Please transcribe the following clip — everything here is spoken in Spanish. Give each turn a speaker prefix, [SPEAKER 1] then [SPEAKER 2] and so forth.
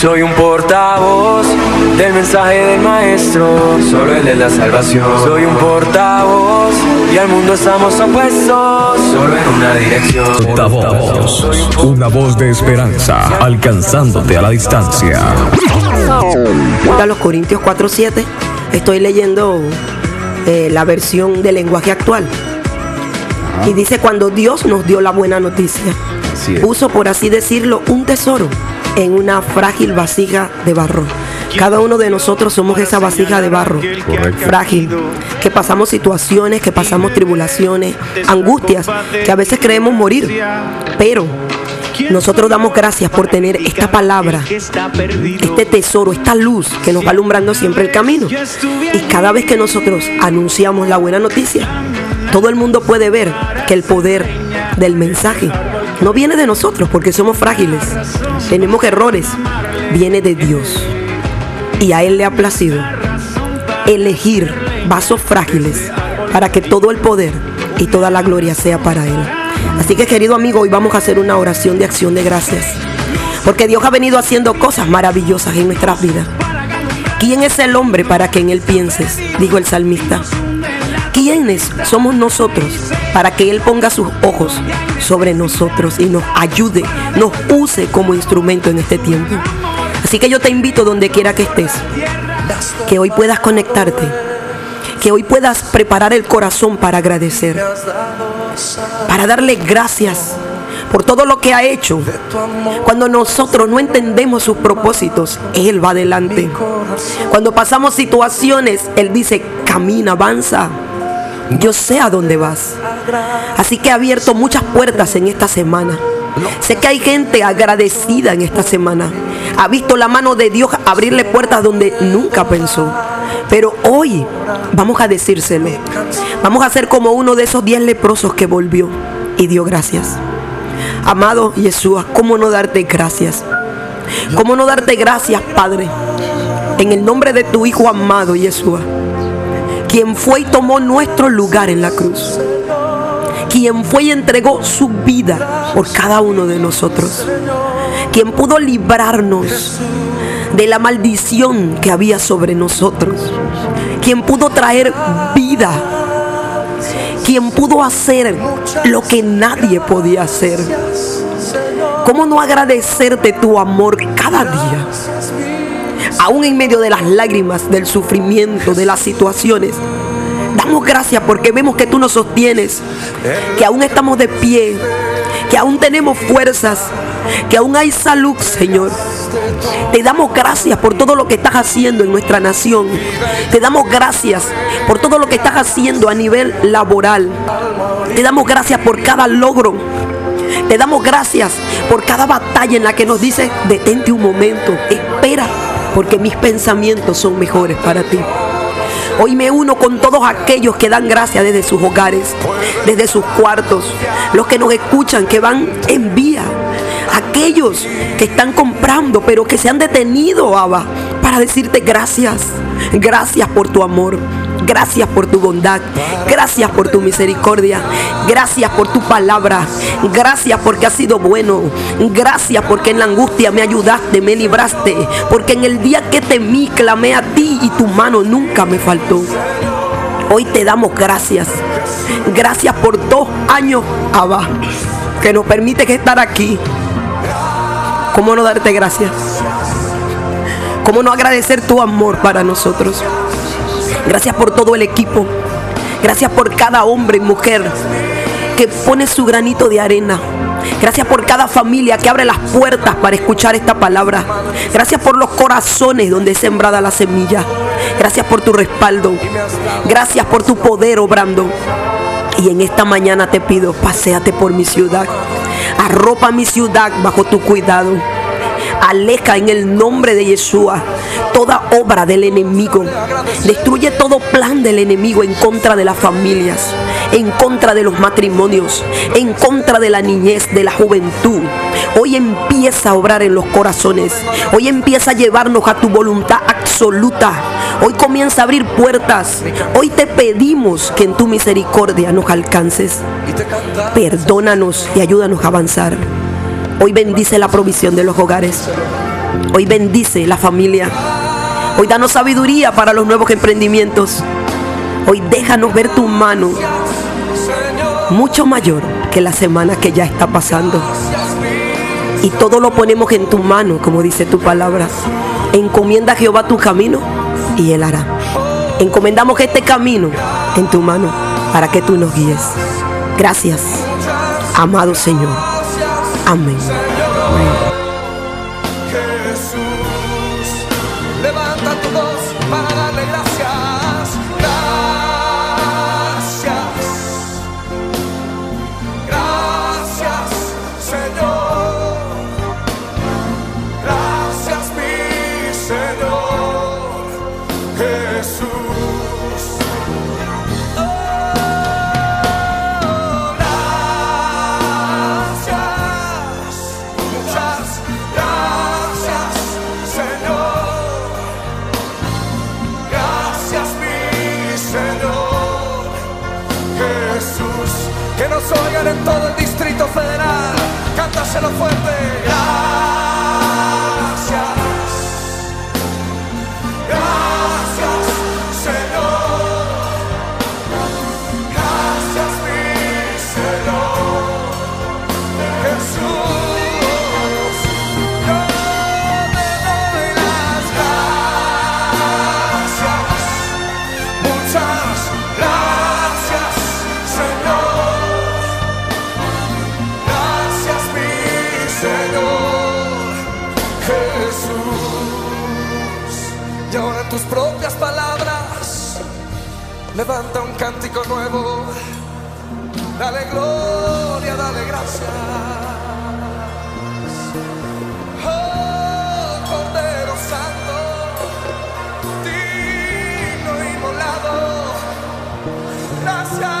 [SPEAKER 1] Soy un portavoz del mensaje del maestro, solo el de la salvación. Soy un portavoz y al mundo estamos opuestos, solo en una dirección.
[SPEAKER 2] Portavoz, una voz de esperanza, alcanzándote a la distancia.
[SPEAKER 3] A los Corintios 4:7 estoy leyendo eh, la versión del lenguaje actual. Y dice, cuando Dios nos dio la buena noticia, puso, por así decirlo, un tesoro en una frágil vasija de barro. Cada uno de nosotros somos esa vasija de barro, frágil, que pasamos situaciones, que pasamos tribulaciones, angustias, que a veces creemos morir, pero nosotros damos gracias por tener esta palabra, este tesoro, esta luz que nos va alumbrando siempre el camino. Y cada vez que nosotros anunciamos la buena noticia, todo el mundo puede ver que el poder del mensaje no viene de nosotros porque somos frágiles, tenemos errores, viene de Dios. Y a Él le ha placido elegir vasos frágiles para que todo el poder y toda la gloria sea para Él. Así que querido amigo, hoy vamos a hacer una oración de acción de gracias. Porque Dios ha venido haciendo cosas maravillosas en nuestras vidas. ¿Quién es el hombre para que en él pienses? Dijo el salmista. ¿Quiénes somos nosotros para que Él ponga sus ojos sobre nosotros y nos ayude, nos use como instrumento en este tiempo? Así que yo te invito donde quiera que estés, que hoy puedas conectarte, que hoy puedas preparar el corazón para agradecer, para darle gracias por todo lo que ha hecho. Cuando nosotros no entendemos sus propósitos, Él va adelante. Cuando pasamos situaciones, Él dice, camina, avanza. Yo sé a dónde vas. Así que he abierto muchas puertas en esta semana. Sé que hay gente agradecida en esta semana. Ha visto la mano de Dios abrirle puertas donde nunca pensó. Pero hoy vamos a decírselo. Vamos a ser como uno de esos diez leprosos que volvió y dio gracias. Amado Jesús, ¿cómo no darte gracias? ¿Cómo no darte gracias, Padre? En el nombre de tu Hijo amado Jesús quien fue y tomó nuestro lugar en la cruz, quien fue y entregó su vida por cada uno de nosotros, quien pudo librarnos de la maldición que había sobre nosotros, quien pudo traer vida, quien pudo hacer lo que nadie podía hacer. ¿Cómo no agradecerte tu amor cada día? Aún en medio de las lágrimas, del sufrimiento, de las situaciones. Damos gracias porque vemos que tú nos sostienes, que aún estamos de pie, que aún tenemos fuerzas, que aún hay salud, Señor. Te damos gracias por todo lo que estás haciendo en nuestra nación. Te damos gracias por todo lo que estás haciendo a nivel laboral. Te damos gracias por cada logro. Te damos gracias por cada batalla en la que nos dice, detente un momento, espera porque mis pensamientos son mejores para ti. Hoy me uno con todos aquellos que dan gracias desde sus hogares, desde sus cuartos, los que nos escuchan, que van en vía, aquellos que están comprando, pero que se han detenido, Abba, para decirte gracias, gracias por tu amor. Gracias por tu bondad. Gracias por tu misericordia. Gracias por tu palabra. Gracias porque has sido bueno. Gracias porque en la angustia me ayudaste, me libraste. Porque en el día que temí, clamé a ti y tu mano nunca me faltó. Hoy te damos gracias. Gracias por dos años, Abba, que nos permite estar aquí. ¿Cómo no darte gracias? ¿Cómo no agradecer tu amor para nosotros? Gracias por todo el equipo. Gracias por cada hombre y mujer que pone su granito de arena. Gracias por cada familia que abre las puertas para escuchar esta palabra. Gracias por los corazones donde es sembrada la semilla. Gracias por tu respaldo. Gracias por tu poder obrando. Y en esta mañana te pido, paséate por mi ciudad. Arropa mi ciudad bajo tu cuidado. Aleja en el nombre de Yeshua toda obra del enemigo. Destruye todo plan del enemigo en contra de las familias, en contra de los matrimonios, en contra de la niñez, de la juventud. Hoy empieza a obrar en los corazones. Hoy empieza a llevarnos a tu voluntad absoluta. Hoy comienza a abrir puertas. Hoy te pedimos que en tu misericordia nos alcances. Perdónanos y ayúdanos a avanzar. Hoy bendice la provisión de los hogares. Hoy bendice la familia. Hoy danos sabiduría para los nuevos emprendimientos. Hoy déjanos ver tu mano mucho mayor que la semana que ya está pasando. Y todo lo ponemos en tu mano, como dice tu palabra. Encomienda a Jehová tu camino y él hará. Encomendamos este camino en tu mano para que tú nos guíes. Gracias, amado Señor. I'm in. Amén.
[SPEAKER 4] en todo el Distrito Federal. Cántaselo fuerte. Levanta un cántico nuevo. Dale gloria, dale gracias. Oh, Cordero Santo, digno y molado. Gracias.